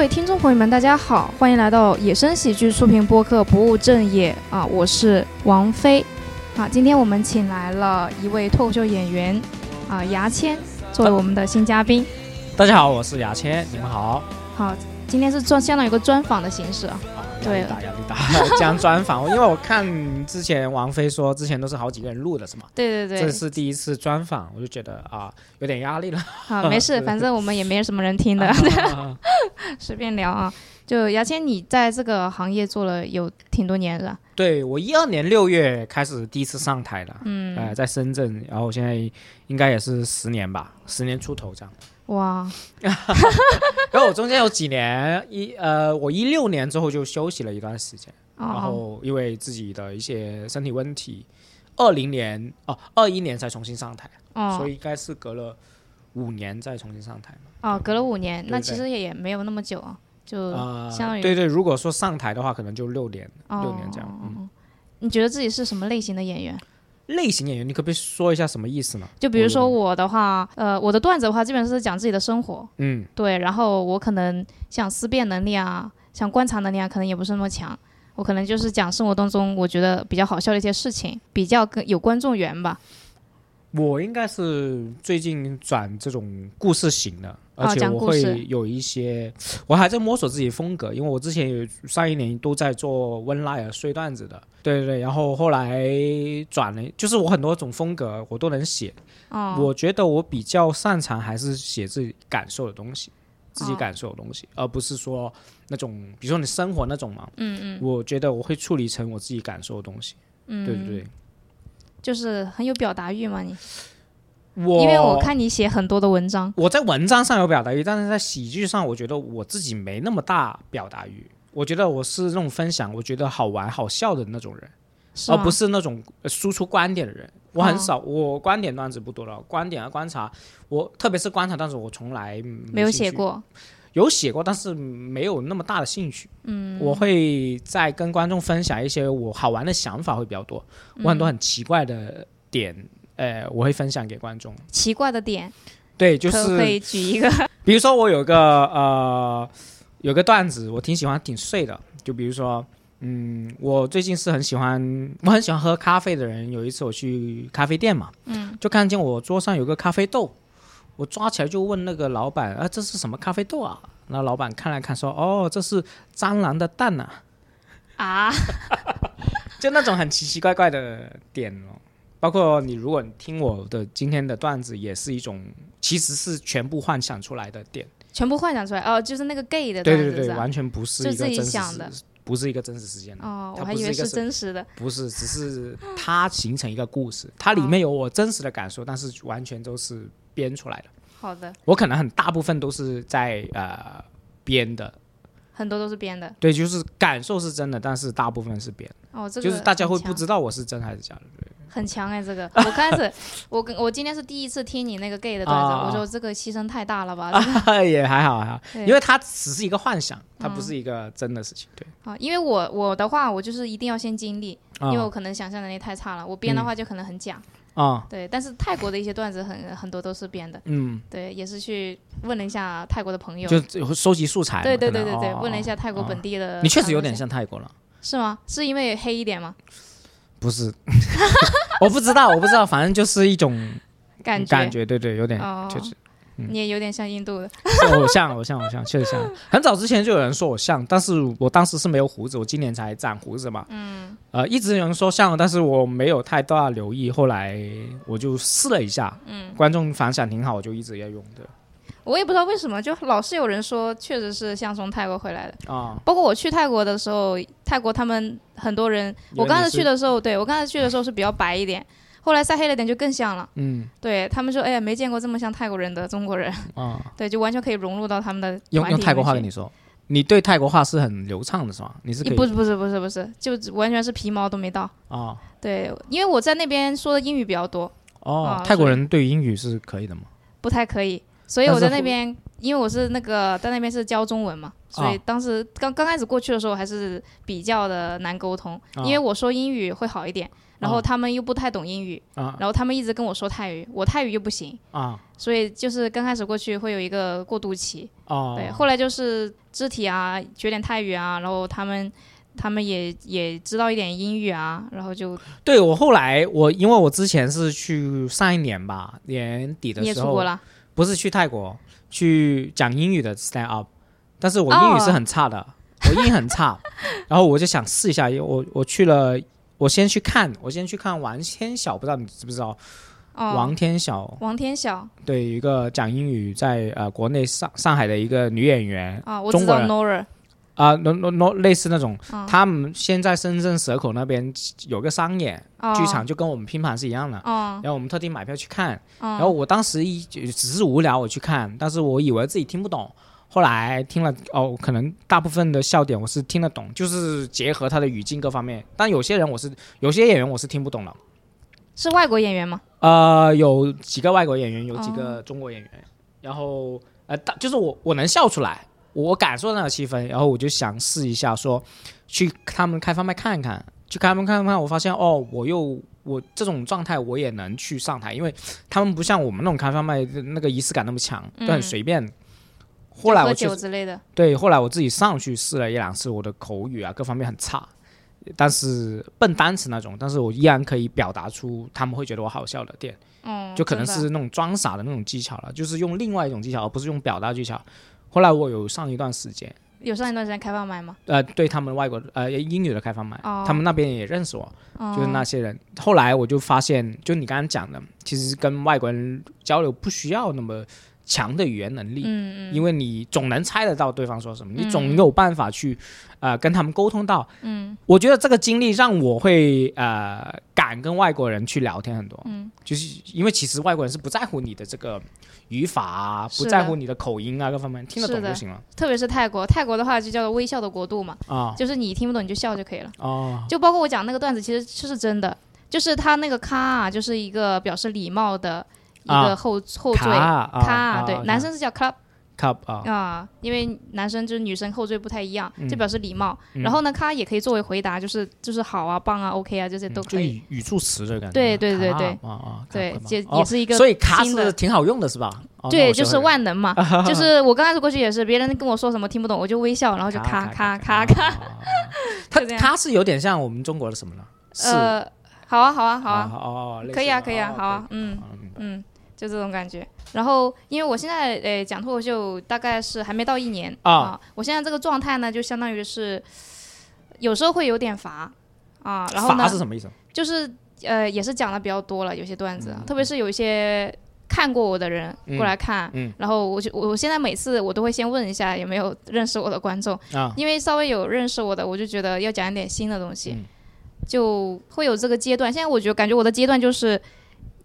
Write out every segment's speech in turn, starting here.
各位听众朋友们，大家好，欢迎来到野生喜剧出品播客《不务正业》啊，我是王菲。啊，今天我们请来了一位脱口秀演员啊，牙签作为我们的新嘉宾。大家好，我是牙签，你们好。好，今天是专相当于一个专访的形式啊。啊，压对力大，压力大，讲专访，因为我看之前王菲说，之前都是好几个人录的，是吗？对对对，这是第一次专访，我就觉得啊，有点压力了。好，没事，反正我们也没什么人听的，啊随便聊啊。就牙签，你在这个行业做了有挺多年了，对我一二年六月开始第一次上台了，嗯，呃，在深圳，然后现在应该也是十年吧，十年出头这样。哇，然后我中间有几年一呃，我一六年之后就休息了一段时间，然哦，后因为自己的一些身体问题，二零年哦二一年才重新上台，哦，所以应该是隔了五年再重新上台嘛。哦，隔了五年，那对其实也也没有那么久啊，就啊、相当于对对，如果说上台的话，可能就六年，哦六年这样。嗯，你觉得自己是什么类型的演员？类型演员，你可不可以说一下什么意思呢？就比如说我的话，呃，我的段子的话，基本上是讲自己的生活，嗯对，然后我可能像思辨能力啊，像观察能力啊，可能也不是那么强。我可能就是讲生活当中我觉得比较好笑的一些事情，比较跟有观众缘吧。我应该是最近转这种故事型的，哦而且我会有一些，我还在摸索自己风格，因为我之前有上一年都在做温赖尔碎段子的，对对对，然后后来转了，就是我很多种风格我都能写，哦，我觉得我比较擅长还是写自己感受的东西，自己哦。感受的东西，而不是说那种，比如说你生活那种嘛，嗯嗯。我觉得我会处理成我自己感受的东西，嗯，对对对，就是很有表达欲嘛你，我因为我看你写很多的文章，我在文章上有表达欲，但是在喜剧上，我觉得我自己没那么大表达欲。我觉得我是那种分享，我觉得好玩好笑的那种人，而？不是那种呃输出观点的人。我很哦少，我观点段子不多了，观点和观察，我特别是观察段子，我从来没有，写过，有写过，但是没有那么大的兴趣。嗯，我会在跟观众分享一些我好玩的想法会比较多，我很多很奇怪的点，呃，我会分享给观众。奇怪的点，对，就是可是以举一个？比如说我有个呃有个段子，我挺喜欢挺碎的，就比如说。嗯，我最近是很喜欢，我很喜欢喝咖啡的人。有一次我去咖啡店嘛，嗯，就看见我桌上有个咖啡豆，我抓起来就问那个老板啊，这是什么咖啡豆啊？那老板看了看说，哦，这是蟑螂的蛋呐、啊，就那种很奇奇怪怪的点哦。包括你，如果你听我的今天的段子，也是一种，其实是全部幻想出来的点。全部幻想出来哦，就是那个 gay 的对对对，完全不是一个真实想的，不是一个真实事件的。哦，我还以为是真实的。不是，只是它形成一个故事，它里面有我真实的感受，但是完全都是编出来的。好的，我可能很大部分都是在呃编的，很多都是编的。对，就是感受是真的，但是大部分是编的，哦，这个就是大家会不知道我是真还是假的。很强哎，这个 我开始，我跟我今天是第一次听你那个 gay 的段子，啊我说这个牺牲太大了吧？也还好还好，因为它只是一个幻想，它嗯不是一个真的事情。对，啊，因为我我的话，我就是一定要先经历，啊因为我可能想象能力太差了，我编的话就可能很假。啊对，但是泰国的一些段子很很多都是编的，嗯，对，也是去问了一下泰国的朋友，就收集素材。对对对对对，哦问了一下泰国哦本地的，你确实有点，像泰国了。是吗？是因为黑一点吗？不是，我不知道，我不知道，反正就是一种感觉。感觉，对对，有点哦。确实，你也有点像印度的，是偶像，偶像，偶像，确实像。很早之前就有人说我像，但是我当时是没有胡子，我今年才长胡子嘛。嗯，呃，一直有人说像，但是我没有太大留意，后来我就试了一下，嗯，观众反响挺好，我就一直在用的。我也不知道为什么，就老是有人说确实是像从泰国回来的。啊，包括我去泰国的时候，泰国他们很多人，我刚才去的时候，对我刚才去的时候是比较白一点，后来晒黑了点就更像了。嗯对他们说，哎呀，没见过这么像泰国人的中国人，啊，对，就完全可以融入到他们的用用泰国话跟你说，你对泰国话是很流畅的是吗？你是不是不是不是不是，就完全是皮毛都没到。啊对，因为我在那边说的英语比较多，哦啊，泰国人对英语是可以的吗？不太可以，所以我在那边因为我是那个在那边是教中文嘛，所以当时刚刚开始过去的时候还是比较的难沟通，因为我说英语会好一点，然后他们又不太懂英语，然后他们一直跟我说泰语，我泰语又不行啊，所以就是刚开始过去会有一个过渡期，对，后来就是肢体啊学点泰语啊，然后他们。他们也也知道一点英语啊，然后就对我后来我因为我之前是去上一年吧年底的时候，不是去泰国去讲英语的 stand up，但是我英语是很差的，我英语很差，然后我就想试一下，我我去了，我先去看，我先去看王天晓，不知道你知不知道？王天晓，王天晓，对，一个讲英语在呃国内上上海的一个女演员啊，我知道 Nora。啊，no no no，类似那种，他们现在深圳蛇口那边有个商演剧场，就跟我们拼盘是一样的。然后我们特地买票去看，然后我当时一只是无聊我去看，但是我以为自己听不懂，后来听了哦，可能大部分的笑点我是听得懂，就是结合他的语境各方面。但有些人我是有些演员我是听不懂了。是外国演员吗？呃，有几个外国演员，有几个中国演员，然后呃，大就是我我能笑出来。我感受那个气氛，然后我就想试一下，说去他们开放麦看一看，去开放看看，我发现哦，我又我这种状态我也能去上台，因为他们不像我们那种开放麦那个仪式感那么强，都很随便。后来我酒之类的。对，后来我自己上去试了一两次，我的口语啊各方面很差，但是笨单词那种，但是我依然可以表达出他们会觉得我好笑的点。嗯。就可能是那种装傻的那种技巧了，就是用另外一种技巧，而不是用表达技巧。后来我有上一段时间，有上一段时间开放麦吗？呃，对他们外国呃英语的开放麦，他们那边也认识我，就是那些人。后来我就发现，就你刚刚讲的，其实跟外国人交流不需要那么强的语言能力，嗯嗯，因为你总能猜得到对方说什么，你总有办法去呃跟他们沟通到。嗯，我觉得这个经历让我会呃敢跟外国人去聊天很多，嗯，就是因为其实外国人是不在乎你的这个。语法啊，不在乎你的口音啊，各方面听得懂就行了。特别是泰国，泰国的话就叫做微笑的国度嘛，啊，就是你听不懂你就笑就可以了。哦，就包括我讲那个段子，其实是真的，就是他那个咖啊，就是一个表示礼貌的一个后后缀，卡，对，男生是叫 club。cup。啊，因为男生就是女生后缀不太一样，就表示礼貌。然后呢，他也可以作为回答，就是就是好啊、棒啊、OK 啊这些都可以。语助词的感觉。对对对对，啊啊，对，也也是一个。所以卡是挺好用的，是吧？对，就是万能嘛。就是我刚开始过去也是，别人跟我说什么听不懂，我就微笑，然后就咔咔咔咔。他他 是有点像我们中国的什么呢？呃，好啊好啊好啊，哦，可以啊可以啊，好啊，嗯嗯。就这种感觉，然后因为我现在呃讲脱口秀大概是还没到一年啊，我现在这个状态呢，就相当于是有时候会有点乏。啊，然后呢，乏是什么意思？就是呃也是讲的比较多了，有些段子，特别是有一些看过我的人过来看，然后我就我现在每次我都会先问一下有没有认识我的观众啊，因为稍微有认识我的，我就觉得要讲一点新的东西，就会有这个阶段。现在我觉得感觉我的阶段就是。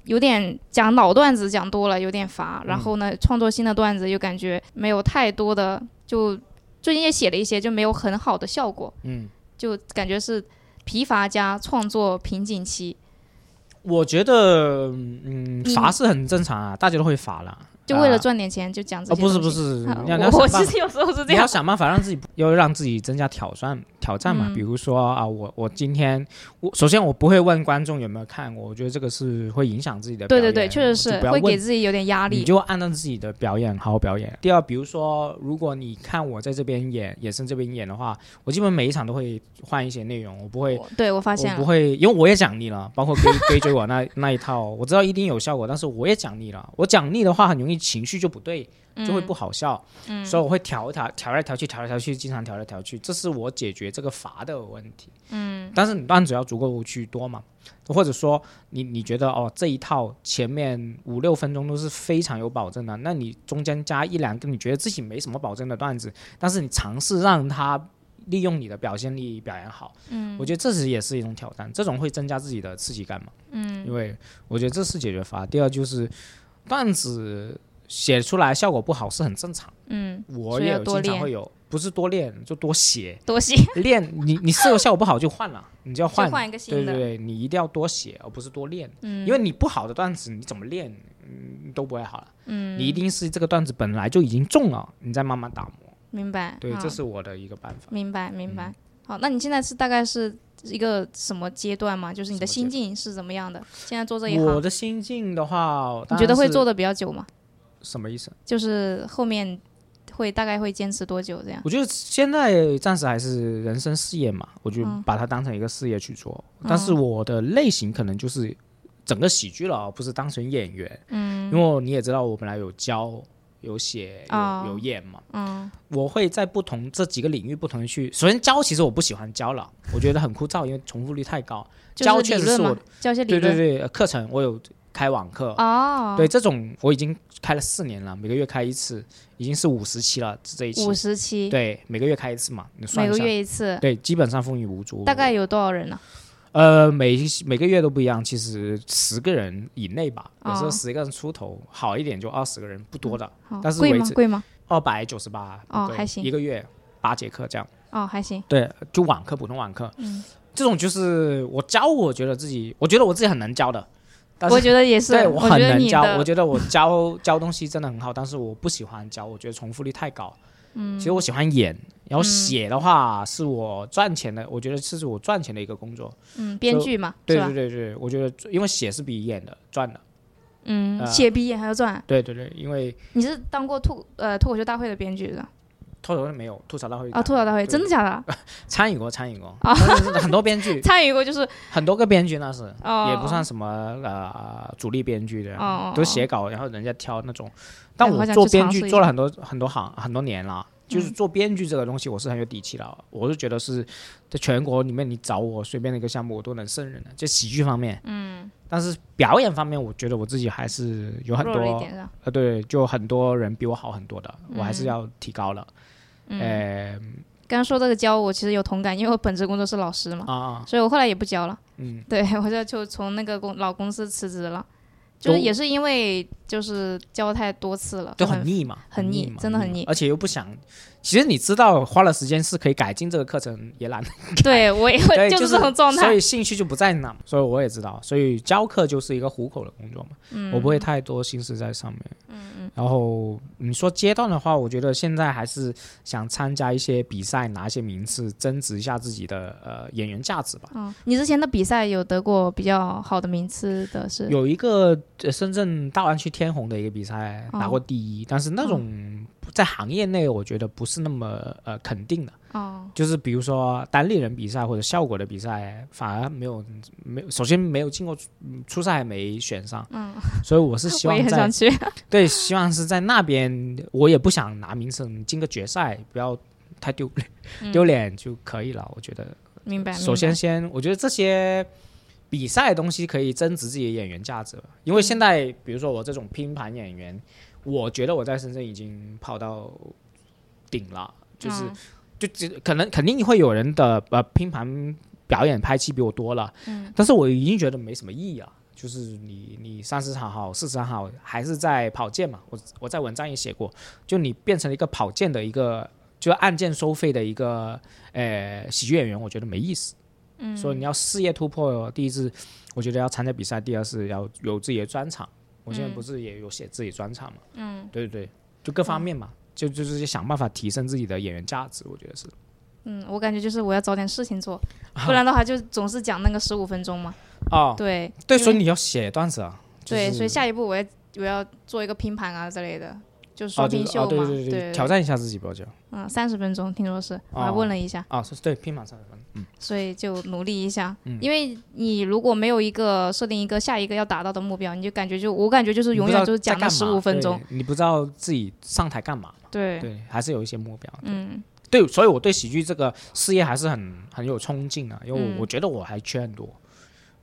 有点讲老段子讲多了，有点乏。然后呢，创作新的段子又感觉没有太多的，就最近也写了一些，就没有很好的效果。嗯，就感觉是疲乏加创作瓶颈期。我觉得，嗯，乏是很正常啊，大家都会乏了。就为了赚点钱就讲这些不是不是，我其实有时候是这样。你要想办法让自己，要让自己增加挑战挑战嘛。比如说啊，我我今天我首先我不会问观众有没有看过，我觉得这个是会影响自己的。对对对，确实是会给自己有点压力。你就按照自己的表演好好表演。第二，比如说如果你看我在这边演，野生这边演的话，我基本每一场都会换一些内容，我不会。对我发现我不会，因为我也奖励了，包括追追追我那 那一套，我知道一定有效果，但是我也奖励了。我奖励的话很容易。情绪就不对，就会不好笑，所以我会调一调调来调去，调来调去，经常调来调去，这是我解决这个乏的问题。嗯，但是你段子要足够去多嘛，或者说你你觉得哦这一套前面五六分钟都是非常有保证的，那你中间加一两个你觉得自己没什么保证的段子，但是你尝试让他利用你的表现力表演好，嗯，我觉得这是也是一种挑战，这种会增加自己的刺激感嘛，嗯，因为我觉得这是解决法。第二就是段子。写出来效果不好是很正常，嗯，我也有经常会有不是多练，就多写。多写。练你你试了效果不好就换了，你就要换换一个新的。对对对，你一定要多写，而不是多练。嗯。因为你不好的段子，你怎么练，嗯，都不会好了。嗯。你一定是这个段子本来就已经中了，你再慢慢打磨。明白。对，这是我的一个办法。明白明白。好，那你现在是大概是一个什么阶段嘛？就是你的心境是怎么样的？现在做这一行，我的心境的话，你觉得会做的比较久吗？什么意思？就是后面会大概会坚持多久这样？我觉得现在暂时还是人生事业嘛，我就把它当成一个事业去做。但是我的类型可能就是整个喜剧了，不是当成演员。嗯，因为你也知道，我本来有教。有写有有演嘛？嗯，我会在不同这几个领域不同的去。首先教，其实我不喜欢教了，我觉得很枯燥，因为重复率太高。教确实是我教些对对对课程，我有开网课哦。对这种我已经开了四年了，每个月开一次，已经是五十期了。这一期五十期，对每个月开一次嘛？你算每个月一次，对，基本上风雨无阻。大概有多少人呢？呃，每每个月都不一样，其实十个人以内吧，有时候十个人出头，好一点就二十个人，不多的。但是贵吗？贵吗？二百九十八。哦，还行。一个月八节课这样。哦，还行。对，就网课，普通网课。嗯。这种就是我教，我觉得自己，我觉得我自己很能教的。我觉得也是。对我很能教，我觉得我教教东西真的很好，但是我不喜欢教，我觉得重复率太高。嗯。其实我喜欢演。然后写的话是我赚钱的，我觉得这是我赚钱的一个工作。嗯，编剧嘛，对对对对，我觉得因为写是比演的赚的。嗯，写比演还要赚。对对对，因为你是当过脱呃脱口秀大会的编剧的。脱口秀没有吐槽大会啊，吐槽大会真的假的？参与过，参与过，很多编剧参与过，就是很多个编剧那是，也不算什么呃主力编剧的，都写稿，然后人家挑那种。但我做编剧做了很多很多行很多年了。就是做编剧这个东西，我是很有底气的。我是觉得是在全国里面，你找我随便的一个项目，我都能胜任的。就喜剧方面，嗯，但是表演方面，我觉得我自己还是有很多，呃，对，就很多人比我好很多的，我还是要提高了。呃，刚刚说这个教我其实有同感，因为我本职工作是老师嘛，啊，所以我后来也不教了。嗯，对我就就从那个公老公司辞职了。就是也是因为就是教太多次了，就很腻嘛，很腻，真的很腻，而且又不想。其实你知道，花了时间是可以改进这个课程，也懒。对我也会就是这种状态，所以兴趣就不在那。所以我也知道，所以教课就是一个糊口的工作嘛。嗯，我不会太多心思在上面。嗯嗯。然后你说阶段的话，我觉得现在还是想参加一些比赛，拿一些名次，增值一下自己的呃演员价值吧。嗯，你之前的比赛有得过比较好的名次的是？有一个深圳大湾区天虹的一个比赛拿过第一，但是那种。在行业内，我觉得不是那么呃肯定的，哦，就是比如说单立人比赛或者效果的比赛，反而没有没有，首先没有进过初赛，没选上，嗯，所以我是 希望在对，希望是在那边，我也不想拿名声，进个决赛不要太丢脸，丢脸就可以了，我觉得。明白。首先先，我觉得这些比赛的东西可以增值自己的演员价值，因为现在比如说我这种拼盘演员。我觉得我在深圳已经跑到顶了，就是就只可能肯定会有人的呃拼盘表演拍戏比我多了，嗯，但是我已经觉得没什么意义了。就是你你三十场好四十场好还是在跑件嘛，我我在文章也写过，就你变成了一个跑件的一个就按件收费的一个呃喜剧演员，我觉得没意思。嗯，所以你要事业突破，第一是我觉得要参加比赛，第二是要有自己的专场。我现在不是也有写自己专场嘛？嗯，对对对，就各方面嘛，就就是想办法提升自己的演员价值，我觉得是。嗯，我感觉就是我要找点事情做，不然的话就总是讲那个十五分钟嘛。哦，对对，所以你要写段子啊。对，所以下一步我要我要做一个拼盘啊之类的。就是说拼秀嘛，对对对，挑战一下自己，吧，就。嗯，三十分钟，听说是，我还问了一下。啊，是对，拼满三十分嗯。所以就努力一下，因为你如果没有一个设定一个下一个要达到的目标，你就感觉就我感觉就是永远就是讲那十五分钟，你不知道自己上台干嘛。对对，还是有一些目标。嗯，对，所以我对喜剧这个事业还是很很有冲劲啊，因为我觉得我还缺很多。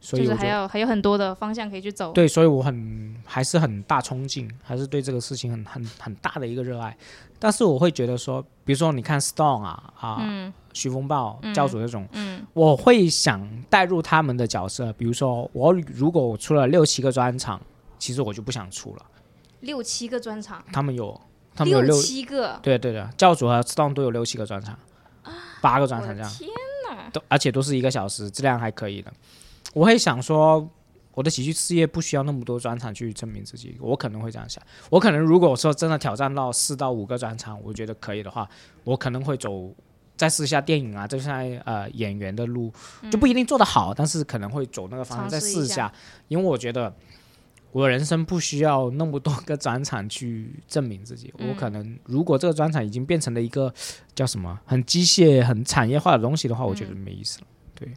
就是还有还有很多的方向可以去走。对，所以我很还是很大冲劲，还是对这个事情很很很大的一个热爱。但是我会觉得说，比如说你看 Stone 啊啊，徐风暴教主这种，嗯，我会想带入他们的角色。比如说我如果我出了六七个专场，其实我就不想出了。六七个专场？他们有他们有六七个，对对对，教主和 Stone 都有六七个专场，八个专场这样，天哪，都而且都是一个小时，质量还可以的。我会想说，我的喜剧事业不需要那么多专场去证明自己，我可能会这样想。我可能如果说真的挑战到四到五个专场，我觉得可以的话，我可能会走再试一下电影啊，就像呃演员的路，就不一定做得好，但是可能会走那个方向再试一下，因为我觉得。我人生不需要那么多个专场去证明自己。我可能如果这个专场已经变成了一个叫什么很机械、很产业化的东西的话，我觉得没意思了。对，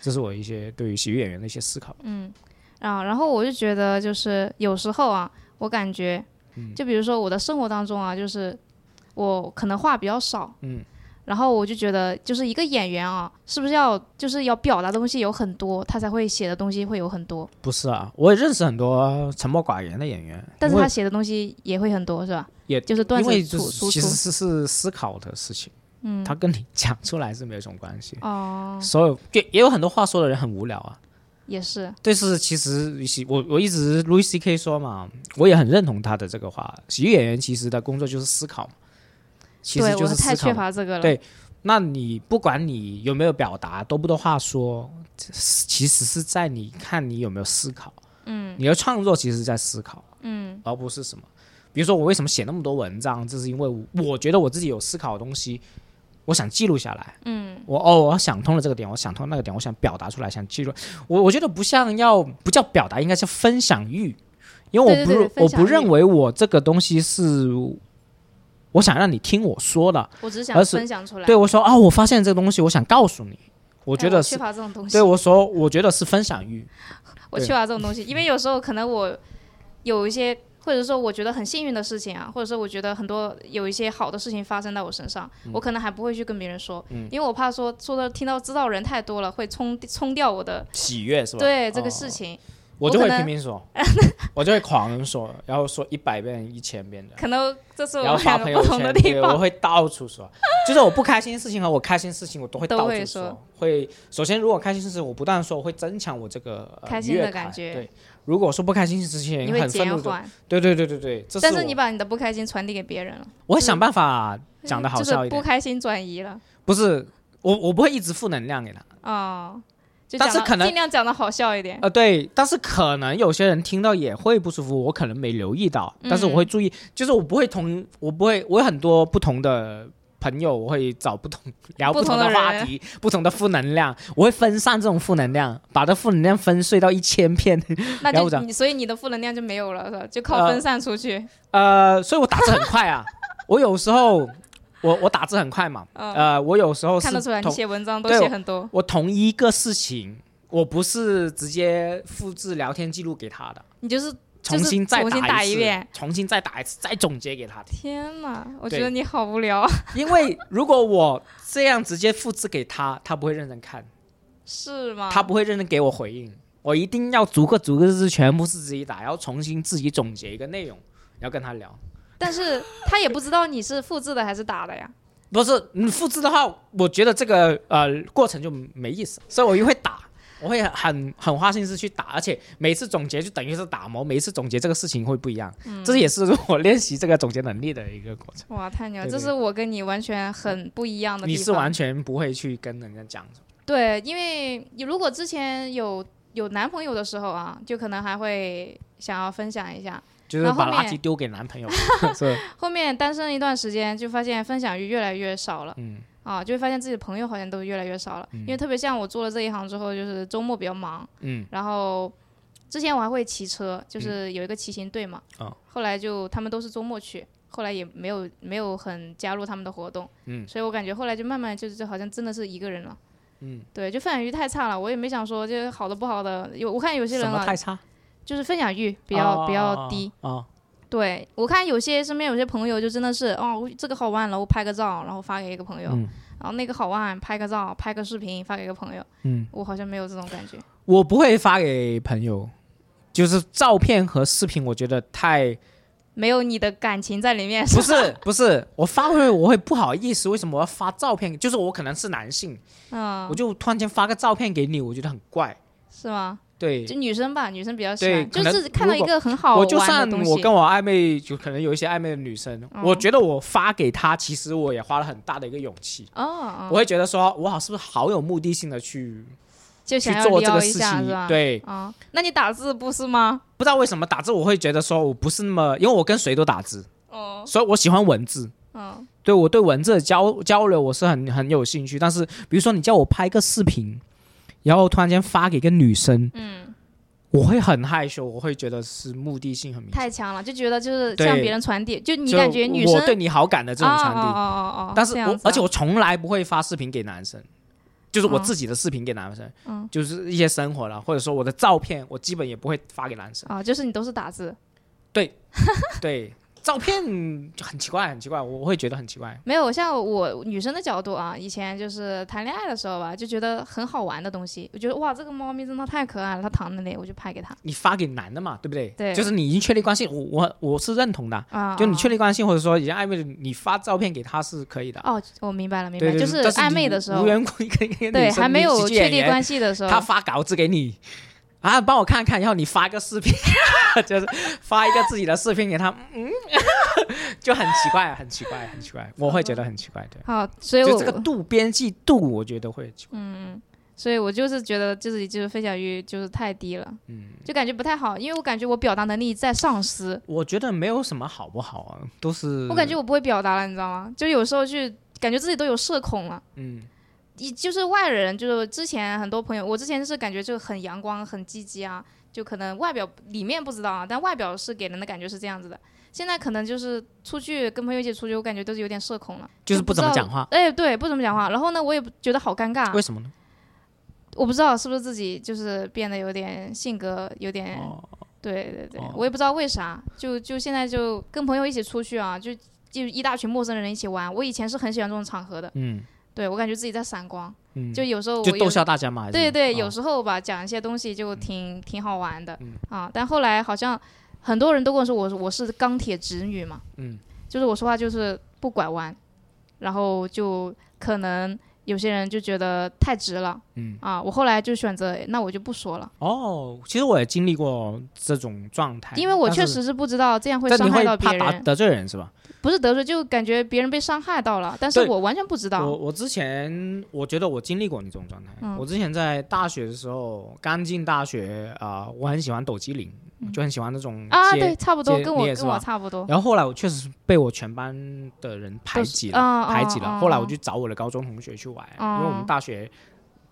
这是我一些对于喜剧演员的一些思考。嗯，啊，然后我就觉得就是有时候啊，我感觉，就比如说我的生活当中啊，就是我可能话比较少。嗯。然后我就觉得，就是一个演员啊，是不是要就是要表达东西有很多，他才会写的东西会有很多？不是啊，我也认识很多沉默寡言的演员，但是他写的东西也会很多，是吧？也就是段子输出，其实是是思考的事情，嗯，他跟你讲出来是没有什么关系哦。所有也也有很多话说的人很无聊啊，也是。对，是其实我我一直 Louis C K 说嘛，我也很认同他的这个话，喜剧演员其实的工作就是思考。对，我太缺乏这个了。对，那你不管你有没有表达，多不多话说，其实是在你看你有没有思考。嗯，你的创作其实是在思考。嗯，而不是什么，比如说我为什么写那么多文章，这是因为我觉得我自己有思考的东西，我想记录下来。嗯，我哦，我想通了这个点，我想通那个点，我想表达出来，想记录。我我觉得不像要不叫表达，应该叫分享欲，因为我不我不认为我这个东西是。我想让你听我说的，我只想分享出来。对我说啊，我发现这个东西，我想告诉你。我觉得缺乏这种东西。对我说，我觉得是分享欲。我缺乏这种东西，因为有时候可能我有一些，或者说我觉得很幸运的事情啊，或者说我觉得很多有一些好的事情发生在我身上，我可能还不会去跟别人说，因为我怕说说的听到知道人太多了，会冲冲掉我的喜悦，是吧？对这个事情。我就会拼命说，我就会狂说，然后说一百遍、一千遍的。可能这是我们两个不同的地方。我会到处说，就是我不开心的事情和我开心的事情，我都会到处说。会首先，如果开心事情我不断说，我会增强我这个开心的感觉。对，如果说不开心的事情，你会减缓。对对对对对，但是你把你的不开心传递给别人了。我会想办法讲的好笑一点。不开心转移了。不是，我我不会一直负能量给他。哦。但是可能尽量讲的好笑一点。呃，对，但是可能有些人听到也会不舒服，我可能没留意到，但是我会注意，就是我不会同，我不会，我有很多不同的朋友，我会找不同聊不同的话题，不同的负能量，我会分散这种负能量，把这负能量分碎到一千片，那就你，所以你的负能量就没有了，是吧？就靠分散出去。呃，所以我打字很快啊，我有时候。我我打字很快嘛，呃，我有时候看得出来你写文章都写很多。我同一个事情，我不是直接复制聊天记录给他的，你就是重新再打一遍，重新再打一次，再总结给他。天哪，我觉得你好无聊。因为如果我这样直接复制给他，他不会认真看，是吗？他不会认真给我回应。我一定要逐个逐个字全部是自己打，然后重新自己总结一个内容，要跟他聊。但是他也不知道你是复制的还是打的呀？不是，你复制的话，我觉得这个呃过程就没意思，所以我就会打，我会很很花心思去打，而且每次总结就等于是打磨，每一次总结这个事情会不一样，这也是我练习这个总结能力的一个过程。哇，太牛！这是我跟你完全很不一样的。你是完全不会去跟人家讲。对，因为你如果之前有有男朋友的时候啊，就可能还会想要分享一下。就是把垃圾丢给男朋友，是。后面单身一段时间，就发现分享欲越来越少了。嗯。啊，就会发现自己的朋友好像都越来越少了。嗯。因为特别像我做了这一行之后，就是周末比较忙。嗯。然后，之前我还会骑车，就是有一个骑行队嘛。后来就他们都是周末去，后来也没有没有很加入他们的活动。嗯。所以我感觉后来就慢慢就是就好像真的是一个人了。嗯。对，就分享欲太差了，我也没想说就好的不好的，有我看有些人啊。太差？就是分享欲比较比较低啊，对我看有些身边有些朋友就真的是哦，这个好玩了，我拍个照，然后发给一个朋友，然后那个好玩，拍个照，拍个视频发给一个朋友，嗯，我好像没有这种感觉。我不会发给朋友，就是照片和视频，我觉得太没有你的感情在里面。不是不是，我发会我会不好意思，为什么我要发照片？就是我可能是男性，嗯，我就突然间发个照片给你，我觉得很怪，是吗？对，就女生吧，女生比较喜欢，就是看到一个很好我就玩的算。我跟我暧昧，就可能有一些暧昧的女生，嗯我觉得我发给她，其实我也花了很大的一个勇气。哦哦，我会觉得说，我好是不是好有目的性的去就去做这个事情对，啊，那你打字不是吗？不知道为什么打字我会觉得说我不是那么，因为我跟谁都打字，哦，所以我喜欢文字。嗯对我对文字的交交流我是很很有兴趣，但是比如说你叫我拍个视频，然后突然间发给一个女生，嗯，我会很害羞，我会觉得是目的性很明显，太强了，就觉得就是对向别人传递，就你感觉女生我对你好感的这种传递。哦哦哦哦哦，但是我而且我从来不会发视频给男生，就是我嗯。自己的视频给男生，嗯。就是一些生活了，或者说我的照片，我基本也不会发给男生。啊，就是你都是打字，对对，照片就很奇怪，很奇怪，我我会觉得很奇怪。没有像我女生的角度啊，以前就是谈恋爱的时候吧，就觉得很好玩的东西，我觉得哇，这个猫咪真的太可爱了，它躺那里，我就拍给它你发给男的嘛，对不对？对就是你已经确立关系，我我我是认同的。啊，就你确立立关系，或者说已经暧昧的，你发照片给他是可以的。哦，我明白了，明白，就是暧昧的时候无，缘无故跟一个对，还没有确立关系的时候，他发稿子给你，啊，帮我看看，然后你发个视频，就是发一个自己的视频给他，嗯，就很奇怪，很奇怪，很奇怪，我会觉得很奇怪，对，好，所以我这个度边际度，我觉得会很奇怪，嗯，所以我就是觉得自己就是分享欲就是太低了，嗯，就感觉不太好，因为我感觉我表达能力在丧失，我觉得没有什么好不好啊，都是，我感觉我不会表达了，你知道吗？就有时候去感觉自己都有社恐了。嗯你就是外人，就是之前很多朋友，我之前是感觉就很阳光、很积极啊，就可能外表里面不知道啊，但外表是给人的感觉是这样子的。现在可能就是出去跟朋友一起出去，我感觉都是有点社恐了，就是不怎么讲话，哎，对，不怎么讲话。然后呢，我也觉得好尴尬为，什么呢？我不知道是不是自己就是变得有点性格有点，哦，对对对，哦我也不知道为啥，就就现在就跟朋友一起出去啊，就就一大群陌生人一起玩。我以前是很喜欢这种场合的，嗯对我感觉自己在闪光，嗯，就有时候我就逗笑大家嘛，对对，有哦时候吧，讲一些东西就挺挺好玩的、嗯啊。但后来好像很多人都跟我说我我是钢铁直女嘛，嗯就是我说话就是不拐弯，然后就可能有些人就觉得太直了嗯，啊。我后来就选择那我就不说了，哦，其实我也经历过这种状态，因为我确实是不知道这样会伤害到别人，怕得罪人是吧？不是得罪，就感觉别人被伤害到了，但是我完全不知道。我我之前我觉得我经历过你这种状态。嗯我之前在大学的时候，刚进大学啊、我很喜欢抖机灵，就很喜欢那种啊，对，差不多跟我跟我差不多。然后后来我确实是被我全班的人排挤了，嗯排挤了。嗯后来我嗯就找我的高中同学去玩，嗯因为我们大学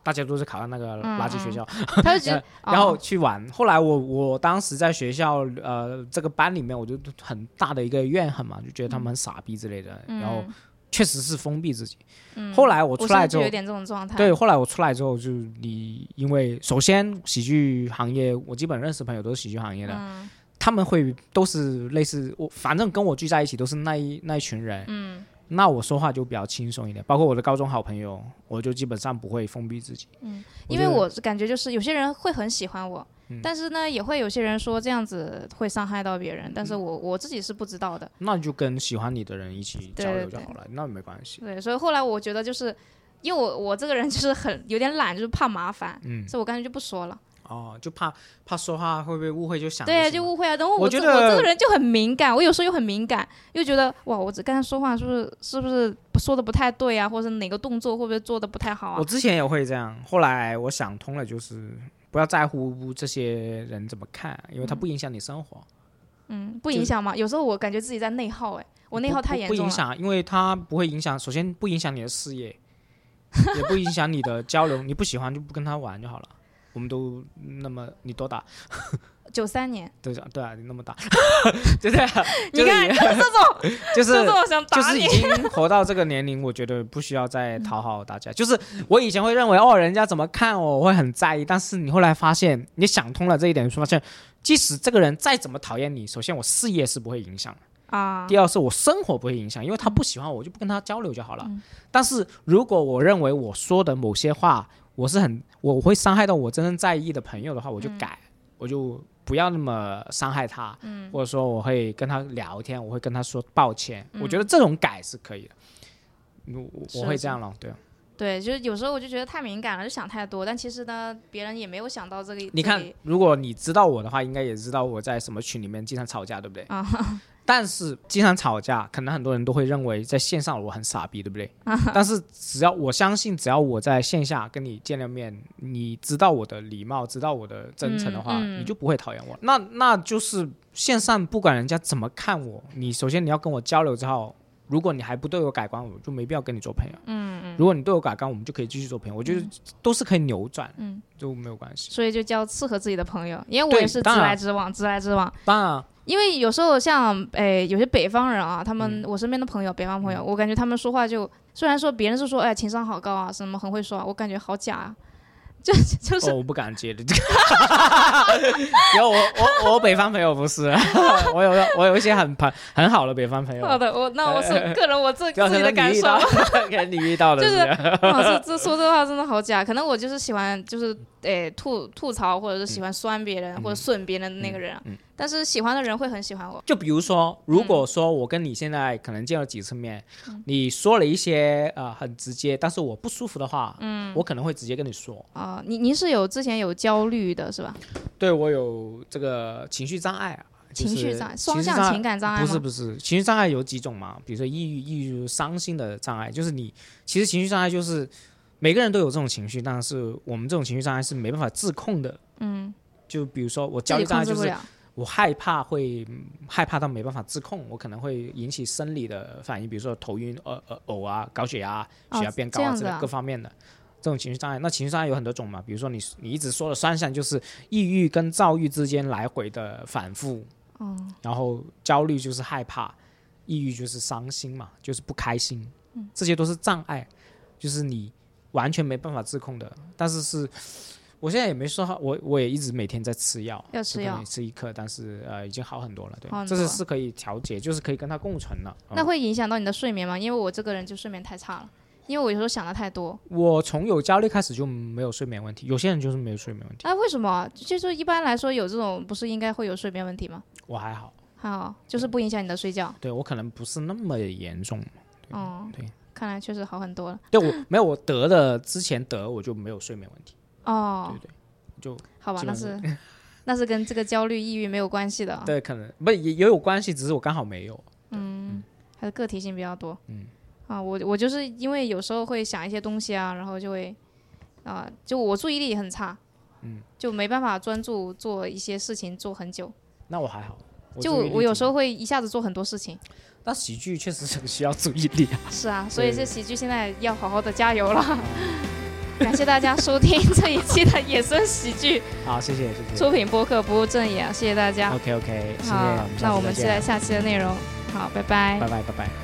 大家都是考上那个垃圾学校，然后哦去玩。后来我我当时在学校呃这个班里面，我就很大的一个怨恨嘛，就觉得他们很傻逼之类的，然后嗯确实是封闭自己。嗯后来我我出来之后现在就有。点这种状态。对，后来我出来之后，就你因为首先喜剧行业，我基本认识朋友都是喜剧行业的，嗯他们会都是类似我，反正跟我聚在一起都是那一那一群人，嗯那我说话就比较轻松一点。包括我的高中好朋友，我就基本上不会封闭自己，嗯，因为我感觉就是有些人会很喜欢我，嗯但是呢，也会有些人说这样子会伤害到别人，但是我我自己是不知道的。那就跟喜欢你的人一起交流就好了，那没关系。对，所以后来我觉得就是。因为我我这个人就是很有点懒，就是怕麻烦，嗯，所以我干脆就不说了。哦，就怕怕说话会不会误会，就想对，啊就误会啊。然后这我觉得我这个人就很敏感，我有时候又很敏感，又觉得哇，我这刚才说话是不是是不是说的不太对啊，或者哪个动作会不会做的不太好啊我？之前也会这样，后来我想通了，就是不要在乎这些人怎么看，因为他不影响你生活。嗯，不影响吗？有时候我感觉自己在内耗，哎，我内耗太严重了。不影响，因为他不会影响。首先不影响你的事业，也不影响你的交流。你不喜欢就不跟他玩就好了。我们都那么，你多大？九三年，对啊，对啊，你那么大，对对、啊，你看就是这种，就是这种 想打你就是已。经活到这个年龄，我觉得不需要再讨好大家。就是我以前会认为哦，人家怎么看我，我会很在意。但是你后来发现，你想通了这一点，发现即使这个人再怎么讨厌你，首先我事业是不会影响的。啊，第二是我生活不会影响，因为他不喜欢我，我就不跟他交流就好了。嗯但是如果我认为我说的某些话，我是很我会伤害到我真正在意的朋友的话，我就改，我就不要那么伤害他，嗯或者说我会跟他聊天，我会跟他说抱歉，嗯我觉得这种改是可以的。我我会这样了，对，对，就是有时候我就觉得太敏感了，就想太多。但其实呢，别人也没有想到这个。你看，如果你知道我的话，应该也知道我在什么群里面经常吵架，对不对？啊。但是经常吵架，可能很多人都会认为在线上我很傻逼，对不对？但是只要我相信，只要我在线下跟你见了面，你知道我的礼貌，知道我的真诚的话，你就不会讨厌我。那那就是线上不管人家怎么看我，你首先你要跟我交流之后，如果你还不对我改观，我就没必要跟你做朋友。嗯嗯。如果你对我改观，我们就可以继续做朋友。我觉得都是可以扭转，嗯，就没有关系。所以就交适合自己的朋友，因为我也是直来直往，直来直往。当然。因为有时候像诶有些北方人啊，他们我身边的朋友，北方朋友，我感觉他们说话就虽然说别人是说哎情商好高啊，什么很会说，我感觉好假啊。就就是我不敢接的这个，因为我我我北方朋友不是，我有我有一些很朋很好的北方朋友。好的，我那我是个人我自自己的感受，可能你遇到的就是，老师这说这话真的好假，可能我就是喜欢就是诶吐吐槽或者是喜欢酸别人或者损别人的那个人。但是喜欢的人会很喜欢我。就比如说，如果说我跟你现在可能见了几次面，你说了一些呃很直接，但是我不舒服的话，嗯，我可能会直接跟你说。啊，您您是有之前有焦虑的是吧？对，我有这个情绪障碍啊。情绪障碍，双向情感障碍不是不是，情绪障碍有几种嘛？比如说抑郁、抑郁、伤心的障碍，就是你其实情绪障碍就是每个人都有这种情绪，但是我们这种情绪障碍是没办法自控的。嗯，就比如说我焦虑障碍就是。我害怕会害怕到没办法自控，我可能会引起生理的反应，比如说头晕、呃呃呕啊、高血压、血压变高啊，之类各方面的这种情绪障碍。那情绪障碍有很多种嘛，比如说你你一直说的双向，就是抑郁跟躁郁之间来回的反复。哦。然后焦虑就是害怕，抑郁就是伤心嘛，就是不开心。嗯。这些都是障碍，就是你完全没办法自控的，但是是。我现在也没说好，我我也一直每天在吃药，要吃药，吃一颗，但是呃已经好很多了，对，这是是可以调节，就是可以跟它共存了。那会影响到你的睡眠吗？因为我这个人就睡眠太差了，因为我有时候想的太多。我从有焦虑开始就没有睡眠问题，有些人就是没有睡眠问题。哎，为什么？就是一般来说有这种不是应该会有睡眠问题吗？我还好，还好，就是不影响你的睡觉。对我可能不是那么严重。哦，对，看来确实好很多了。对我没有我得的之前得我就没有睡眠问题。哦，对对，就好吧，那是 那是跟这个焦虑、抑郁没有关系的。对，可能不也也有关系，只是我刚好没有。嗯，还是个体性比较多。嗯，啊，我我就是因为有时候会想一些东西啊，然后就会啊，就我注意力很差，嗯，就没办法专注做一些事情做很久。那我还好，就我有时候会一下子做很多事情。那喜剧确实很需要注意力啊。是啊，所以这喜剧现在要好好的加油了。感谢大家收听这一期的野生喜剧。好，谢谢谢谢。出品播客不务正业，谢谢大家。OK OK，好，那我们期待下期的内容。好，拜拜。拜拜拜拜。